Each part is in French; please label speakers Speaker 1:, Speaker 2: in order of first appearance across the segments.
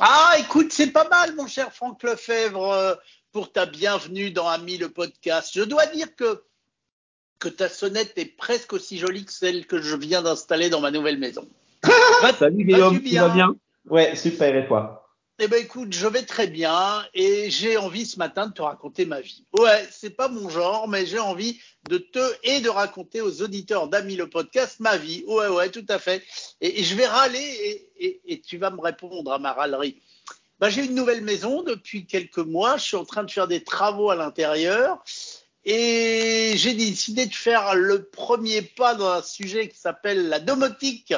Speaker 1: Ah, écoute, c'est pas mal, mon cher Franck Lefebvre, euh, pour ta bienvenue dans Ami le podcast. Je dois dire que, que ta sonnette est presque aussi jolie que celle que je viens d'installer dans ma nouvelle maison.
Speaker 2: Salut Guillaume, tu vas bien? Ouais, super, et toi?
Speaker 1: Eh ben écoute, je vais très bien et j'ai envie ce matin de te raconter ma vie. Ouais, c'est pas mon genre, mais j'ai envie de te et de raconter aux auditeurs d'Ami le podcast ma vie. Ouais, ouais, tout à fait. Et, je vais râler et, tu vas me répondre à ma râlerie. Ben, j'ai une nouvelle maison depuis quelques mois. Je suis en train de faire des travaux à l'intérieur et j'ai décidé de faire le premier pas dans un sujet qui s'appelle la domotique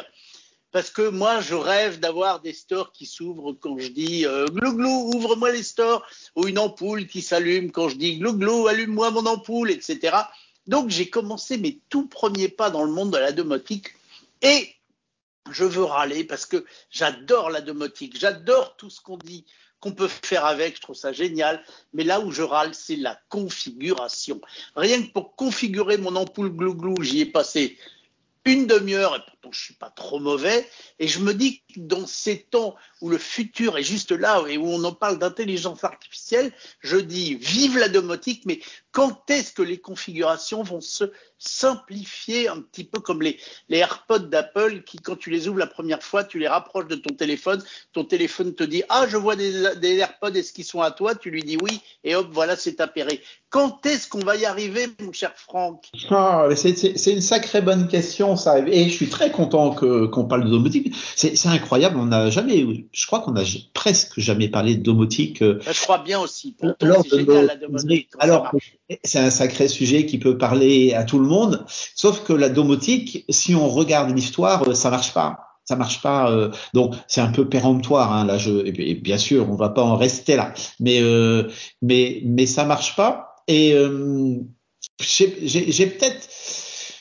Speaker 1: parce que moi, je rêve d'avoir des stores qui s'ouvrent quand je dis euh, glou ouvre-moi les stores, ou une ampoule qui s'allume quand je dis glou allume-moi mon ampoule, etc. Donc, j'ai commencé mes tout premiers pas dans le monde de la domotique et je veux râler parce que j'adore la domotique, j'adore tout ce qu'on dit qu'on peut faire avec, je trouve ça génial. Mais là où je râle, c'est la configuration. Rien que pour configurer mon ampoule glou j'y ai passé une demi-heure, et pourtant je suis pas trop mauvais, et je me dis que dans ces temps où le futur est juste là et où on en parle d'intelligence artificielle, je dis vive la domotique, mais quand est-ce que les configurations vont se simplifier un petit peu comme les, AirPods d'Apple qui, quand tu les ouvres la première fois, tu les rapproches de ton téléphone, ton téléphone te dit Ah, je vois des, des AirPods, est-ce qu'ils sont à toi? Tu lui dis oui, et hop, voilà, c'est appairé. Quand est-ce qu'on va y arriver, mon cher Franck?
Speaker 2: Ah, C'est une sacrée bonne question, ça. Et je suis très content qu'on parle de domotique. C'est incroyable, on n'a jamais, je crois qu'on n'a presque jamais parlé de domotique.
Speaker 1: Euh, je crois bien aussi. c'est génial la domotique.
Speaker 2: Alors, c'est un sacré sujet qui peut parler à tout le monde, sauf que la domotique, si on regarde l'histoire, euh, ça marche pas. Ça marche pas. Euh, donc c'est un peu péremptoire. Hein, là, je, et bien sûr, on va pas en rester là, mais euh, mais mais ça marche pas. Et euh, j'ai peut-être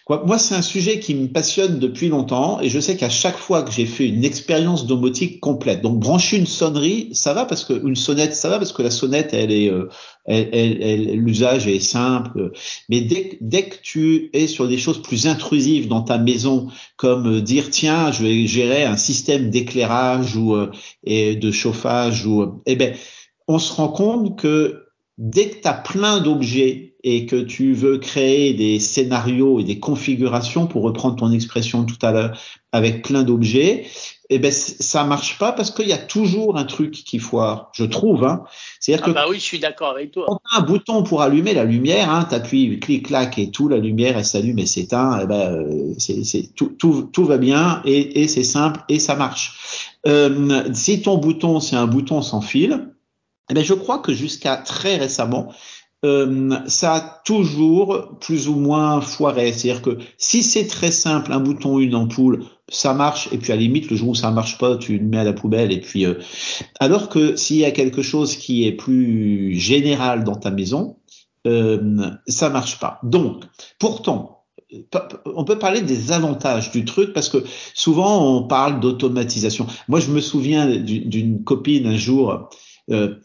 Speaker 2: moi, c'est un sujet qui me passionne depuis longtemps et je sais qu'à chaque fois que j'ai fait une expérience domotique complète, donc brancher une sonnerie, ça va parce que une sonnette, ça va parce que la sonnette, elle est, euh, elle, l'usage est simple. Mais dès, dès que tu es sur des choses plus intrusives dans ta maison, comme euh, dire tiens, je vais gérer un système d'éclairage ou euh, et de chauffage ou, eh ben, on se rend compte que dès que tu as plein d'objets et que tu veux créer des scénarios et des configurations, pour reprendre ton expression tout à l'heure, avec plein d'objets, eh ben ça marche pas parce qu'il y a toujours un truc qui foire, je trouve. Hein.
Speaker 1: C'est-à-dire ah que bah oui, je suis d'accord avec toi.
Speaker 2: Quand as un bouton pour allumer la lumière, hein, appuies clic clac et tout, la lumière elle s'allume et s'éteint. Eh ben euh, c'est tout, tout, tout va bien et, et c'est simple et ça marche. Euh, si ton bouton c'est un bouton sans fil, eh ben je crois que jusqu'à très récemment, euh, ça a toujours plus ou moins foiré. C'est-à-dire que si c'est très simple, un bouton, une ampoule, ça marche. Et puis à la limite, le jour où ça marche pas, tu le mets à la poubelle. Et puis, euh, alors que s'il y a quelque chose qui est plus général dans ta maison, euh, ça marche pas. Donc, pourtant, on peut parler des avantages du truc parce que souvent on parle d'automatisation. Moi, je me souviens d'une copine un jour. Euh,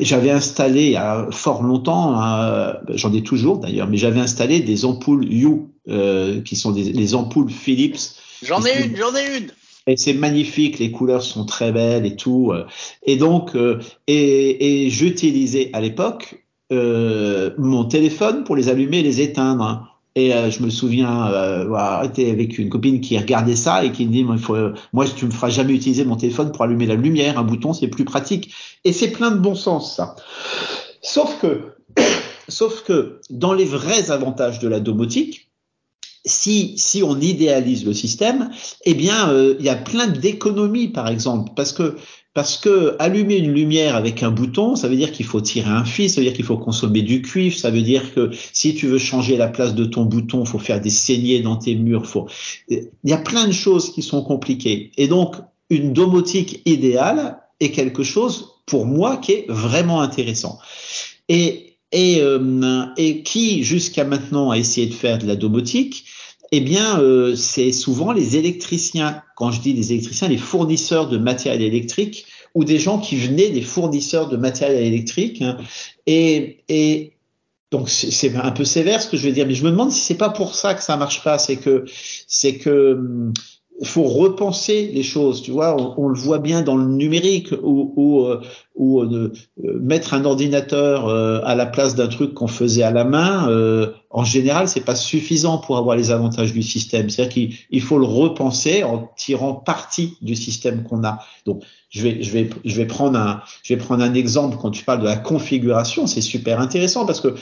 Speaker 2: j'avais installé il y a fort longtemps, hein, j'en ai toujours d'ailleurs, mais j'avais installé des ampoules Hue, euh, qui sont des, les ampoules Philips.
Speaker 1: J'en ai une, j'en ai une.
Speaker 2: Et c'est magnifique, les couleurs sont très belles et tout. Euh. Et donc, euh, et, et j'utilisais à l'époque euh, mon téléphone pour les allumer et les éteindre. Hein. Et euh, je me souviens euh, avec une copine qui regardait ça et qui me dit moi, il faut, moi tu me feras jamais utiliser mon téléphone pour allumer la lumière, un bouton c'est plus pratique. Et c'est plein de bon sens ça. Sauf que, sauf que dans les vrais avantages de la domotique, si, si on idéalise le système, eh bien, euh, il y a plein d'économies, par exemple, parce que parce que allumer une lumière avec un bouton, ça veut dire qu'il faut tirer un fil, ça veut dire qu'il faut consommer du cuivre, ça veut dire que si tu veux changer la place de ton bouton, faut faire des saignées dans tes murs. Faut... Il y a plein de choses qui sont compliquées. Et donc, une domotique idéale est quelque chose, pour moi, qui est vraiment intéressant. Et, et, euh, et qui, jusqu'à maintenant, a essayé de faire de la domotique, eh bien, euh, c'est souvent les électriciens. Quand je dis les électriciens, les fournisseurs de matériel électrique ou des gens qui venaient des fournisseurs de matériel électrique. Hein. et, et donc c'est un peu sévère ce que je veux dire, mais je me demande si c'est pas pour ça que ça marche pas. C'est que c'est que il faut repenser les choses, tu vois. On, le voit bien dans le numérique où, où, euh, où euh, mettre un ordinateur euh, à la place d'un truc qu'on faisait à la main, en général, c'est pas suffisant pour avoir les avantages du système. C'est-à-dire qu'il faut le repenser en tirant parti du système qu'on a. Donc, je vais, je vais, je vais prendre un, je vais prendre un exemple quand tu parles de la configuration. C'est super intéressant parce que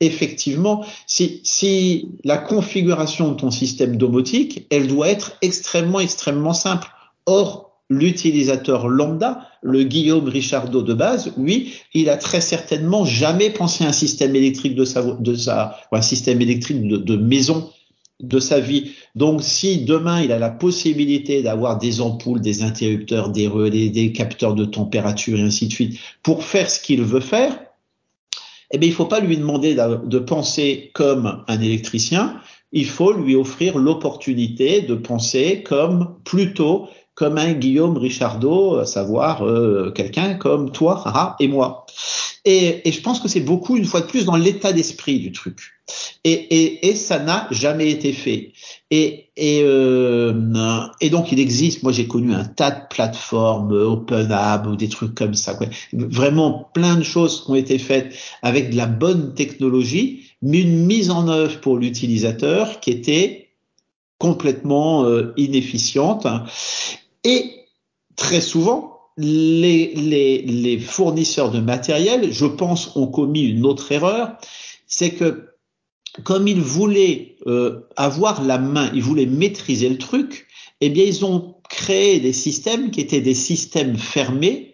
Speaker 2: effectivement, si, si la configuration de ton système domotique, elle doit être extrêmement, extrêmement simple. Or, l'utilisateur lambda, le Guillaume Richardot de base, oui, il a très certainement jamais pensé à un système électrique de sa, de sa, un système électrique de, de maison de sa vie. Donc, si demain il a la possibilité d'avoir des ampoules, des interrupteurs, des relais, des capteurs de température et ainsi de suite pour faire ce qu'il veut faire, eh bien, il faut pas lui demander de penser comme un électricien, il faut lui offrir l'opportunité de penser comme plutôt comme un Guillaume Richardot, à savoir euh, quelqu'un comme toi et moi. Et, et je pense que c'est beaucoup, une fois de plus, dans l'état d'esprit du truc. Et, et, et ça n'a jamais été fait. Et, et, euh, et donc il existe, moi j'ai connu un tas de plateformes, OpenHub ou des trucs comme ça, quoi. vraiment plein de choses qui ont été faites avec de la bonne technologie, mais une mise en œuvre pour l'utilisateur qui était complètement euh, inefficiente. Et très souvent, les, fournisseurs de matériel, je pense, ont commis une autre erreur, c'est que comme ils voulaient euh, avoir la main, ils voulaient maîtriser le truc, eh bien ils ont créé des systèmes qui étaient des systèmes fermés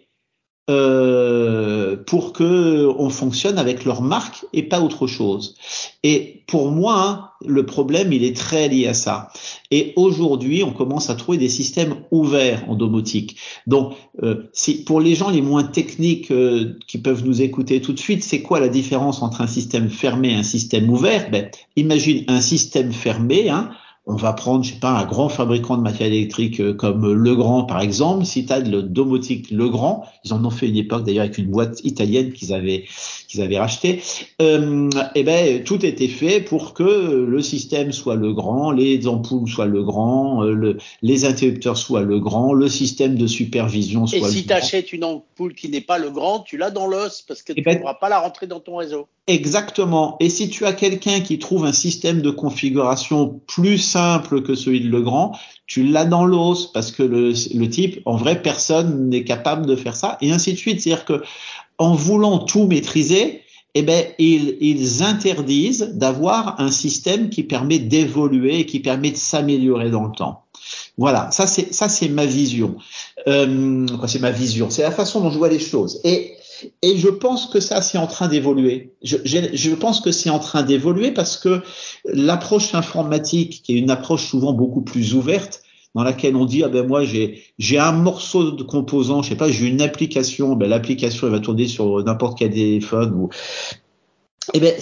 Speaker 2: euh, pour que on fonctionne avec leur marque et pas autre chose. Et pour moi, le problème, il est très lié à ça. Et aujourd'hui, on commence à trouver des systèmes ouverts en domotique. Donc, euh, si, pour les gens les moins techniques euh, qui peuvent nous écouter tout de suite, c'est quoi la différence entre un système fermé et un système ouvert? Ben, Imagine un système fermé. Hein, on va prendre, je sais pas, un grand fabricant de matériel électrique euh, comme Legrand, par exemple. Si tu as de domotique Legrand, ils en ont fait une époque d'ailleurs avec une boîte italienne qu'ils avaient qu'ils avaient racheté. Euh, eh ben tout était fait pour que le système soit Legrand, les ampoules soient Legrand, euh, le, les interrupteurs soient Legrand, le système de supervision soit.
Speaker 1: Et si tu achètes une ampoule qui n'est pas Legrand, tu l'as dans l'os parce que eh tu ne ben, pourras pas la rentrer dans ton réseau.
Speaker 2: Exactement. Et si tu as quelqu'un qui trouve un système de configuration plus simple que celui de Legrand, tu l'as dans l'os parce que le, le, type, en vrai, personne n'est capable de faire ça et ainsi de suite. C'est-à-dire que en voulant tout maîtriser, eh ben, ils, ils interdisent d'avoir un système qui permet d'évoluer et qui permet de s'améliorer dans le temps. Voilà, ça c'est ça c'est ma vision. Euh, c'est ma vision, c'est la façon dont je vois les choses. Et et je pense que ça, c'est en train d'évoluer. Je, pense que c'est en train d'évoluer parce que l'approche informatique, qui est une approche souvent beaucoup plus ouverte, dans laquelle on dit ah ben moi j'ai un morceau de composant, je sais pas, j'ai une application, ben l'application elle va tourner sur n'importe quel téléphone ou eh ben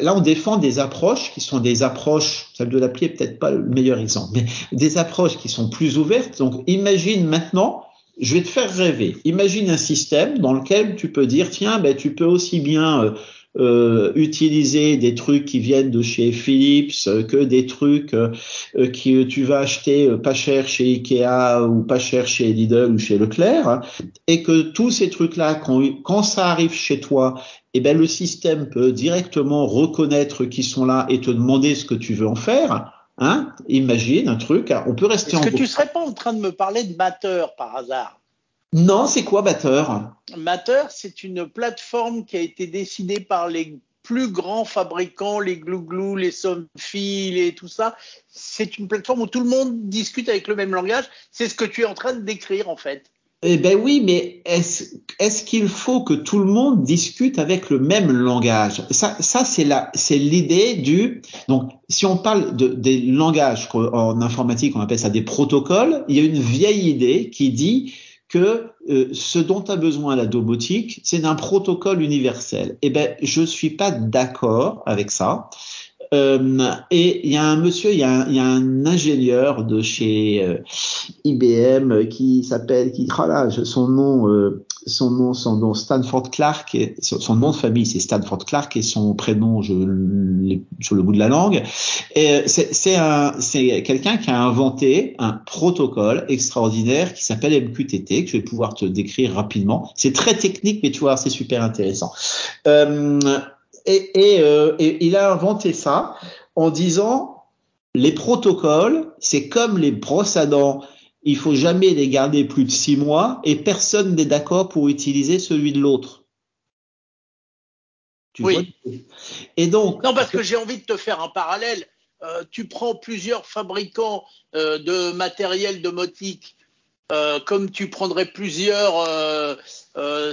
Speaker 2: là on défend des approches qui sont des approches, celle de l'appli est peut-être pas le meilleur exemple, mais des approches qui sont plus ouvertes. Donc imagine maintenant je vais te faire rêver. Imagine un système dans lequel tu peux dire, tiens, ben, tu peux aussi bien euh, euh, utiliser des trucs qui viennent de chez Philips euh, que des trucs euh, que tu vas acheter pas cher chez Ikea ou pas cher chez Lidl ou chez Leclerc et que tous ces trucs là quand, quand ça arrive chez toi eh ben le système peut directement reconnaître qu'ils sont là et te demander ce que tu veux en faire Hein? Imagine un truc, on peut rester
Speaker 1: Est-ce que tu serais pas en train de me parler de Matter par hasard?
Speaker 2: Non, c'est quoi Matter?
Speaker 1: Matter, c'est une plateforme qui a été décidée par les plus grands fabricants, les Glou les Somfy, et tout ça. C'est une plateforme où tout le monde discute avec le même langage. C'est ce que tu es en train de décrire en fait.
Speaker 2: Eh ben oui, mais est-ce est qu'il faut que tout le monde discute avec le même langage? Ça, ça c'est la, c'est l'idée du. Donc, si on parle de, des langages en informatique, on appelle ça des protocoles. Il y a une vieille idée qui dit que euh, ce dont a besoin la domotique, c'est d'un protocole universel. Eh ben, je suis pas d'accord avec ça. Euh, et il y a un monsieur, il y y a un ingénieur de chez euh, IBM qui s'appelle, qui, oh là, son nom, son nom, son nom Stanford Clark, son, nom de famille c'est Stanford Clark et son prénom je sur le bout de la langue. C'est un, c'est quelqu'un qui a inventé un protocole extraordinaire qui s'appelle MQTT que je vais pouvoir te décrire rapidement. C'est très technique, mais tu vois, c'est super intéressant. Euh, et, et, euh, et il a inventé ça en disant les protocoles, c'est comme les brosses à dents il faut jamais les garder plus de six mois et personne n'est d'accord pour utiliser celui de l'autre.
Speaker 1: oui. et donc. Non, parce que j'ai envie de te faire un parallèle. Euh, tu prends plusieurs fabricants euh, de matériel domotique, euh, comme tu prendrais plusieurs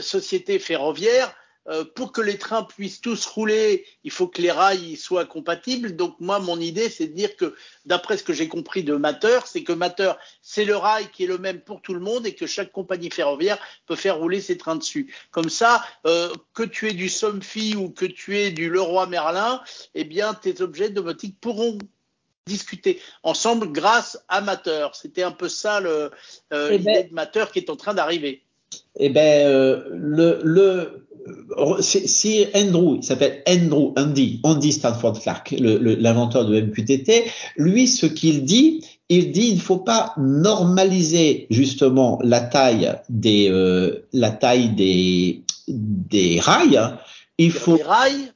Speaker 1: sociétés ferroviaires. Euh, pour que les trains puissent tous rouler, il faut que les rails soient compatibles. Donc moi, mon idée, c'est de dire que, d'après ce que j'ai compris de Matter, c'est que Matter, c'est le rail qui est le même pour tout le monde et que chaque compagnie ferroviaire peut faire rouler ses trains dessus. Comme ça, euh, que tu aies du Somfy ou que tu aies du Leroy Merlin, eh bien, tes objets domotiques pourront discuter ensemble grâce à Matter. C'était un peu ça euh, eh l'idée ben, de Matter qui est en train d'arriver.
Speaker 2: Eh ben, le, le si Andrew, il s'appelle Andrew, Andy, Andy Stanford Clark, l'inventeur de MQTT, lui, ce qu'il dit, il dit il ne faut pas normaliser justement la taille des, euh, la taille des, des rails. Il faut,
Speaker 1: rails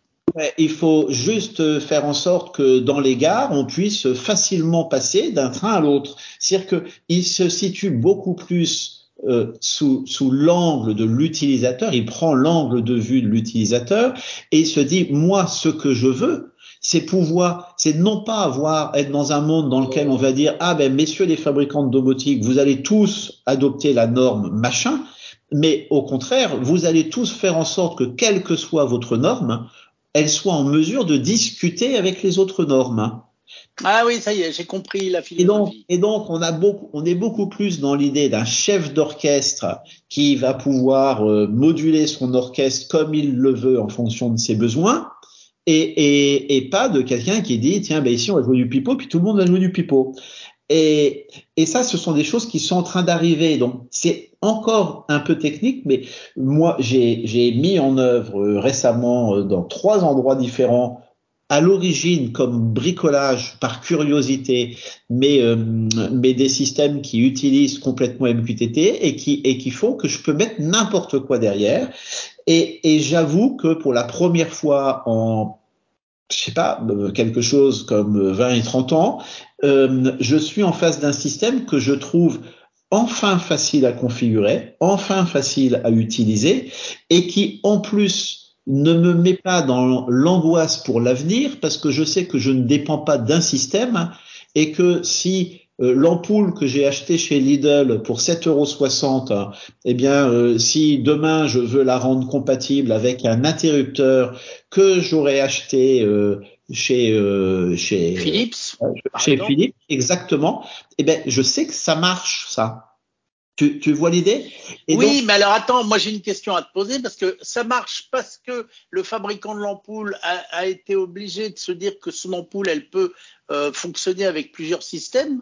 Speaker 2: il faut juste faire en sorte que dans les gares, on puisse facilement passer d'un train à l'autre. C'est-à-dire qu'il se situe beaucoup plus euh, sous, sous l'angle de l'utilisateur, il prend l'angle de vue de l'utilisateur et il se dit moi ce que je veux, c'est pouvoir, c'est non pas avoir être dans un monde dans lequel on va dire ah ben messieurs les fabricants de domotique, vous allez tous adopter la norme machin, mais au contraire, vous allez tous faire en sorte que quelle que soit votre norme, elle soit en mesure de discuter avec les autres normes.
Speaker 1: Ah oui, ça y est, j'ai compris la
Speaker 2: philosophie. Et donc, et donc, on a beaucoup, on est beaucoup plus dans l'idée d'un chef d'orchestre qui va pouvoir euh, moduler son orchestre comme il le veut en fonction de ses besoins, et, et, et pas de quelqu'un qui dit tiens, ben ici on va jouer du pipeau, puis tout le monde va jouer du pipeau. Et, et ça, ce sont des choses qui sont en train d'arriver. Donc, c'est encore un peu technique, mais moi, j'ai mis en œuvre euh, récemment euh, dans trois endroits différents à l'origine comme bricolage par curiosité, mais, euh, mais des systèmes qui utilisent complètement MQTT et qui, et qui font que je peux mettre n'importe quoi derrière. Et, et j'avoue que pour la première fois en, je sais pas, euh, quelque chose comme 20 et 30 ans, euh, je suis en face d'un système que je trouve enfin facile à configurer, enfin facile à utiliser et qui en plus ne me mets pas dans l'angoisse pour l'avenir parce que je sais que je ne dépends pas d'un système et que si euh, l'ampoule que j'ai achetée chez Lidl pour 7,60 euros, eh bien, euh, si demain je veux la rendre compatible avec un interrupteur que j'aurais acheté euh, chez chez
Speaker 1: Philips,
Speaker 2: chez Philips, exactement, eh bien, je sais que ça marche, ça. Tu, tu vois l'idée?
Speaker 1: Oui, mais alors attends, moi j'ai une question à te poser parce que ça marche parce que le fabricant de l'ampoule a, a, été obligé de se dire que son ampoule, elle peut euh, fonctionner avec plusieurs systèmes?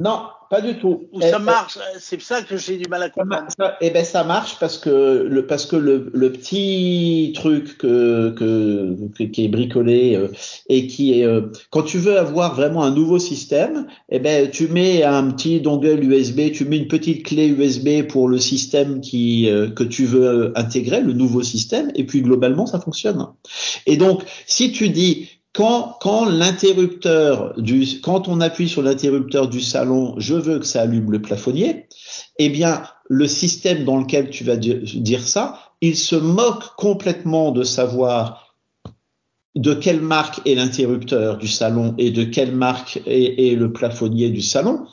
Speaker 2: Non, pas du tout.
Speaker 1: ça eh, marche, c'est ça que j'ai du mal à comprendre.
Speaker 2: Eh ben ça marche parce que le parce que le, le petit truc que, que, qui est bricolé euh, et qui est euh, quand tu veux avoir vraiment un nouveau système, eh ben tu mets un petit dongle USB, tu mets une petite clé USB pour le système qui euh, que tu veux intégrer, le nouveau système, et puis globalement ça fonctionne. Et donc si tu dis quand, quand l'interrupteur du, quand on appuie sur l'interrupteur du salon, je veux que ça allume le plafonnier, eh bien, le système dans lequel tu vas dire ça, il se moque complètement de savoir de quelle marque est l'interrupteur du salon et de quelle marque est, le plafonnier du salon.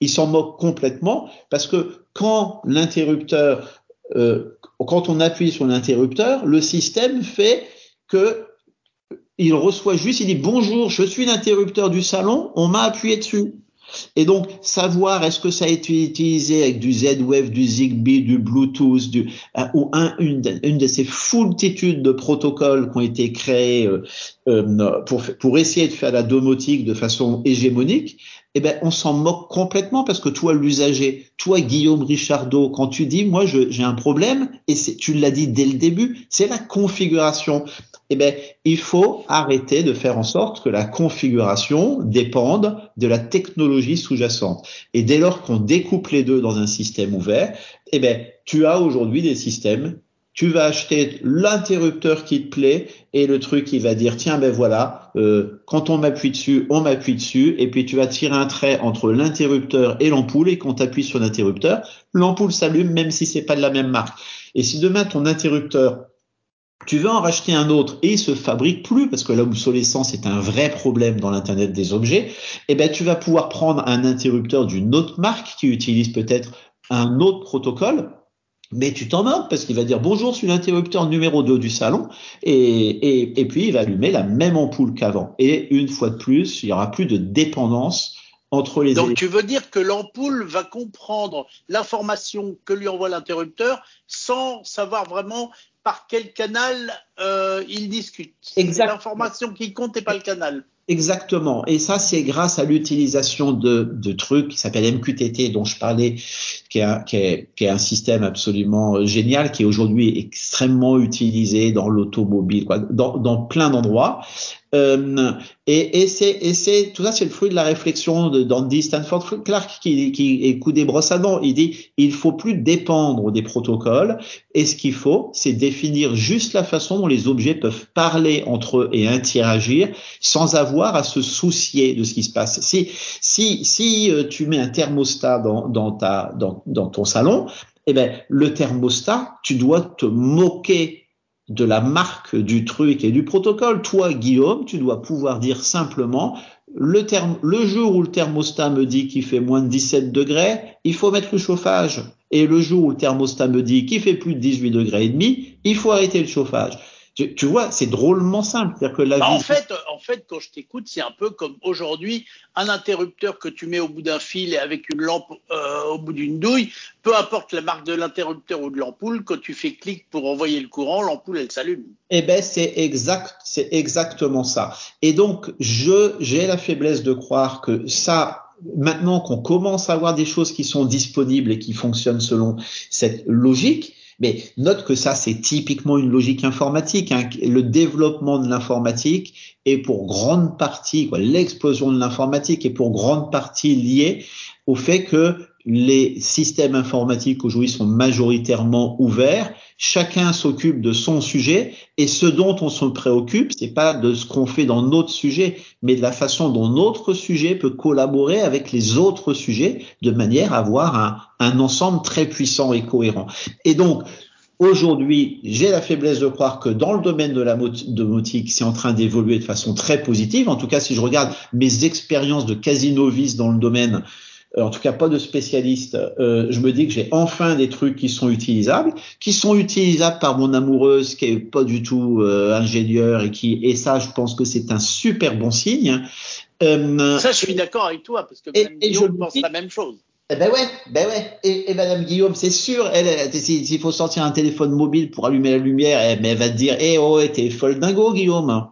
Speaker 2: Il s'en moque complètement parce que quand l'interrupteur, euh, quand on appuie sur l'interrupteur, le système fait que il reçoit juste, il dit bonjour, je suis l'interrupteur du salon, on m'a appuyé dessus. Et donc, savoir est-ce que ça a été utilisé avec du Z-Wave, du Zigbee, du Bluetooth, du, euh, ou un, une, une, de ces foultitudes de protocoles qui ont été créés euh, euh, pour, pour essayer de faire la domotique de façon hégémonique, eh ben, on s'en moque complètement parce que toi, l'usager, toi, Guillaume Richardot, quand tu dis, moi, j'ai un problème, et tu l'as dit dès le début, c'est la configuration. Eh ben, il faut arrêter de faire en sorte que la configuration dépende de la technologie sous-jacente. Et dès lors qu'on découpe les deux dans un système ouvert, eh ben, tu as aujourd'hui des systèmes. Tu vas acheter l'interrupteur qui te plaît et le truc qui va dire tiens ben voilà euh, quand on m'appuie dessus on m'appuie dessus. Et puis tu vas tirer un trait entre l'interrupteur et l'ampoule et quand tu appuies sur l'interrupteur l'ampoule s'allume même si c'est pas de la même marque. Et si demain ton interrupteur tu veux en racheter un autre et il se fabrique plus parce que l'obsolescence est un vrai problème dans l'internet des objets, eh ben tu vas pouvoir prendre un interrupteur d'une autre marque qui utilise peut-être un autre protocole mais tu t'en moques parce qu'il va dire bonjour, je suis l'interrupteur numéro 2 du salon et, et, et puis il va allumer la même ampoule qu'avant. Et une fois de plus, il y aura plus de dépendance entre les
Speaker 1: Donc tu veux dire que l'ampoule va comprendre l'information que lui envoie l'interrupteur sans savoir vraiment par quel canal euh, il discute.
Speaker 2: Exact.
Speaker 1: L'information qui compte et pas le canal.
Speaker 2: Exactement. Et ça, c'est grâce à l'utilisation de, de, trucs qui s'appellent MQTT, dont je parlais, qui est, un, qui, est, qui est un système absolument génial, qui est aujourd'hui extrêmement utilisé dans l'automobile, dans, dans plein d'endroits. Euh, et, et c'est tout ça, c'est le fruit de la réflexion d'Andy Stanford Clark qui, qui écoute des brosses à dents. Il dit il faut plus dépendre des protocoles et ce qu'il faut, c'est définir juste la façon dont les objets peuvent parler entre eux et interagir sans avoir à se soucier de ce qui se passe. Si si si euh, tu mets un thermostat dans, dans ta dans, dans ton salon, eh ben le thermostat, tu dois te moquer de la marque du truc et du protocole. Toi, Guillaume, tu dois pouvoir dire simplement le, le jour où le thermostat me dit qu'il fait moins de 17 degrés, il faut mettre le chauffage. Et le jour où le thermostat me dit qu'il fait plus de 18 degrés et demi, il faut arrêter le chauffage. Tu, tu vois, c'est drôlement simple.
Speaker 1: Que la bah, en, fait, en fait, quand je t'écoute, c'est un peu comme aujourd'hui, un interrupteur que tu mets au bout d'un fil et avec une lampe euh, au bout d'une douille, peu importe la marque de l'interrupteur ou de l'ampoule, quand tu fais clic pour envoyer le courant, l'ampoule, elle s'allume.
Speaker 2: Eh ben, c'est exact, c'est exactement ça. Et donc, je, j'ai la faiblesse de croire que ça, maintenant qu'on commence à avoir des choses qui sont disponibles et qui fonctionnent selon cette logique, mais note que ça, c'est typiquement une logique informatique. Hein. Le développement de l'informatique est pour grande partie, l'explosion de l'informatique est pour grande partie liée au fait que les systèmes informatiques aujourd'hui sont majoritairement ouverts. Chacun s'occupe de son sujet et ce dont on se préoccupe, c'est pas de ce qu'on fait dans notre sujet, mais de la façon dont notre sujet peut collaborer avec les autres sujets de manière à avoir un, ensemble très puissant et cohérent. Et donc, Aujourd'hui, j'ai la faiblesse de croire que dans le domaine de la domotique, c'est en train d'évoluer de façon très positive. En tout cas, si je regarde mes expériences de casinovis dans le domaine, en tout cas pas de spécialiste, euh, je me dis que j'ai enfin des trucs qui sont utilisables, qui sont utilisables par mon amoureuse qui est pas du tout euh, ingénieur et qui et ça je pense que c'est un super bon signe.
Speaker 1: Euh, ça je suis d'accord avec toi parce que et, et je pense la même chose.
Speaker 2: Eh ben ouais, ben ouais. Et, et Madame Guillaume, c'est sûr, elle, s'il faut sortir un téléphone mobile pour allumer la lumière, elle, mais elle va te dire, eh oh, t'es folle dingo, Guillaume.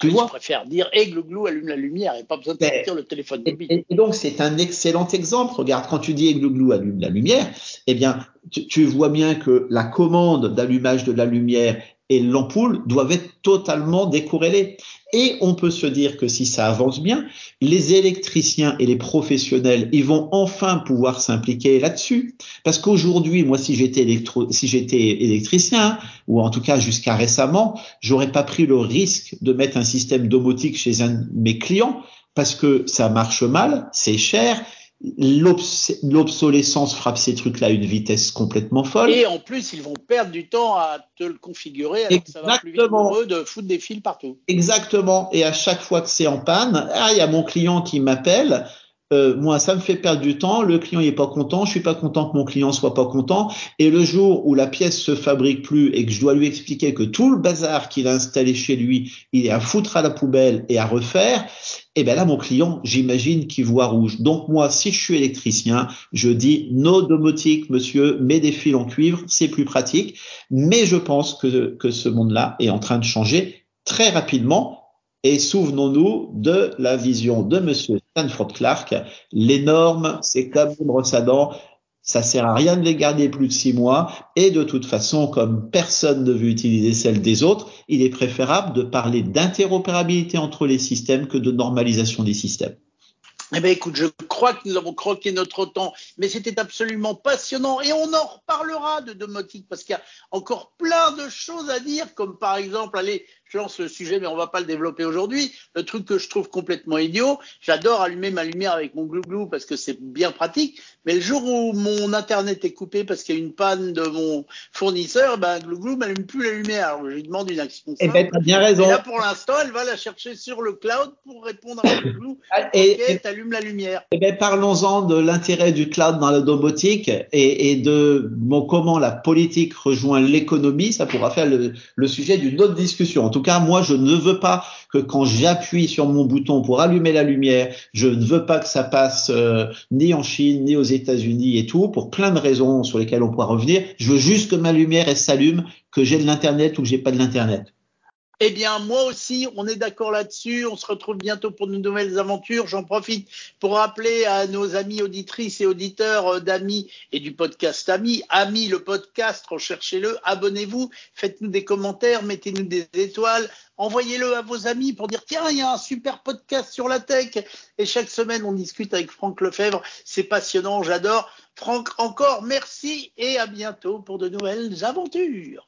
Speaker 1: Tu vois Je préfère dire et Glouglou allume la lumière et pas besoin de ben, sortir le téléphone mobile.
Speaker 2: Et, donc c'est un excellent exemple. Regarde, quand tu dis et Glouglou allume la lumière, eh bien tu, tu vois bien que la commande d'allumage de la lumière et l'ampoule doivent être totalement décorrélées. Et on peut se dire que si ça avance bien, les électriciens et les professionnels, ils vont enfin pouvoir s'impliquer là-dessus. Parce qu'aujourd'hui, moi, si j'étais électro, si j'étais électricien, ou en tout cas jusqu'à récemment, j'aurais pas pris le risque de mettre un système domotique chez un de mes clients parce que ça marche mal, c'est cher, l'obsolescence frappe ces trucs-là à une vitesse complètement folle.
Speaker 1: Et en plus, ils vont perdre du temps à te le configurer alors que ça va plus vite pour eux de foutre des fils partout.
Speaker 2: Exactement. Et à chaque fois que c'est en panne, ah, il y a mon client qui m'appelle. Euh, moi, ça me fait perdre du temps. Le client n'est pas content. Je suis pas content que mon client soit pas content. Et le jour où la pièce se fabrique plus et que je dois lui expliquer que tout le bazar qu'il a installé chez lui, il est à foutre à la poubelle et à refaire, eh ben là, mon client, j'imagine qu'il voit rouge. Donc moi, si je suis électricien, je dis no domotique, monsieur, mets des fils en cuivre, c'est plus pratique. Mais je pense que, que ce monde-là est en train de changer très rapidement et souvenons-nous de la vision de Monsieur Stanford Clark. Les normes, c'est comme une brosse à dents. Ça sert à rien de les garder plus de six mois. Et de toute façon, comme personne ne veut utiliser celles des autres, il est préférable de parler d'interopérabilité entre les systèmes que de normalisation des systèmes.
Speaker 1: Eh bien, écoute, je crois que nous avons croqué notre temps, mais c'était absolument passionnant et on en reparlera de domotique parce qu'il y a encore plein de choses à dire, comme par exemple, allez, je lance le sujet, mais on va pas le développer aujourd'hui. Le truc que je trouve complètement idiot, j'adore allumer ma lumière avec mon glou-glou parce que c'est bien pratique. Mais le jour où mon internet est coupé parce qu'il y a une panne de mon fournisseur, ben glou-glou m'allume plus la lumière. Alors je lui demande une action.
Speaker 2: Eh ben, t'as bien raison. Et
Speaker 1: là, pour l'instant, elle va la chercher sur le cloud pour répondre à glou-glou. Ah, ok, t'allumes la lumière.
Speaker 2: Eh ben, parlons-en de l'intérêt du cloud dans la domotique et, et de bon, comment la politique rejoint l'économie. Ça pourra faire le, le sujet d'une autre discussion. En tout cas, moi, je ne veux pas que quand j'appuie sur mon bouton pour allumer la lumière, je ne veux pas que ça passe euh, ni en Chine, ni aux États-Unis et tout, pour plein de raisons sur lesquelles on pourra revenir. Je veux juste que ma lumière, s'allume, que j'ai de l'Internet ou que j'ai pas de l'Internet.
Speaker 1: Eh bien, moi aussi, on est d'accord là-dessus. On se retrouve bientôt pour de nouvelles aventures. J'en profite pour rappeler à nos amis auditrices et auditeurs euh, d'Amis et du podcast Amis. Amis, le podcast, recherchez-le, abonnez-vous, faites-nous des commentaires, mettez-nous des étoiles, envoyez-le à vos amis pour dire tiens, il y a un super podcast sur la tech. Et chaque semaine, on discute avec Franck Lefebvre. C'est passionnant, j'adore. Franck, encore merci et à bientôt pour de nouvelles aventures.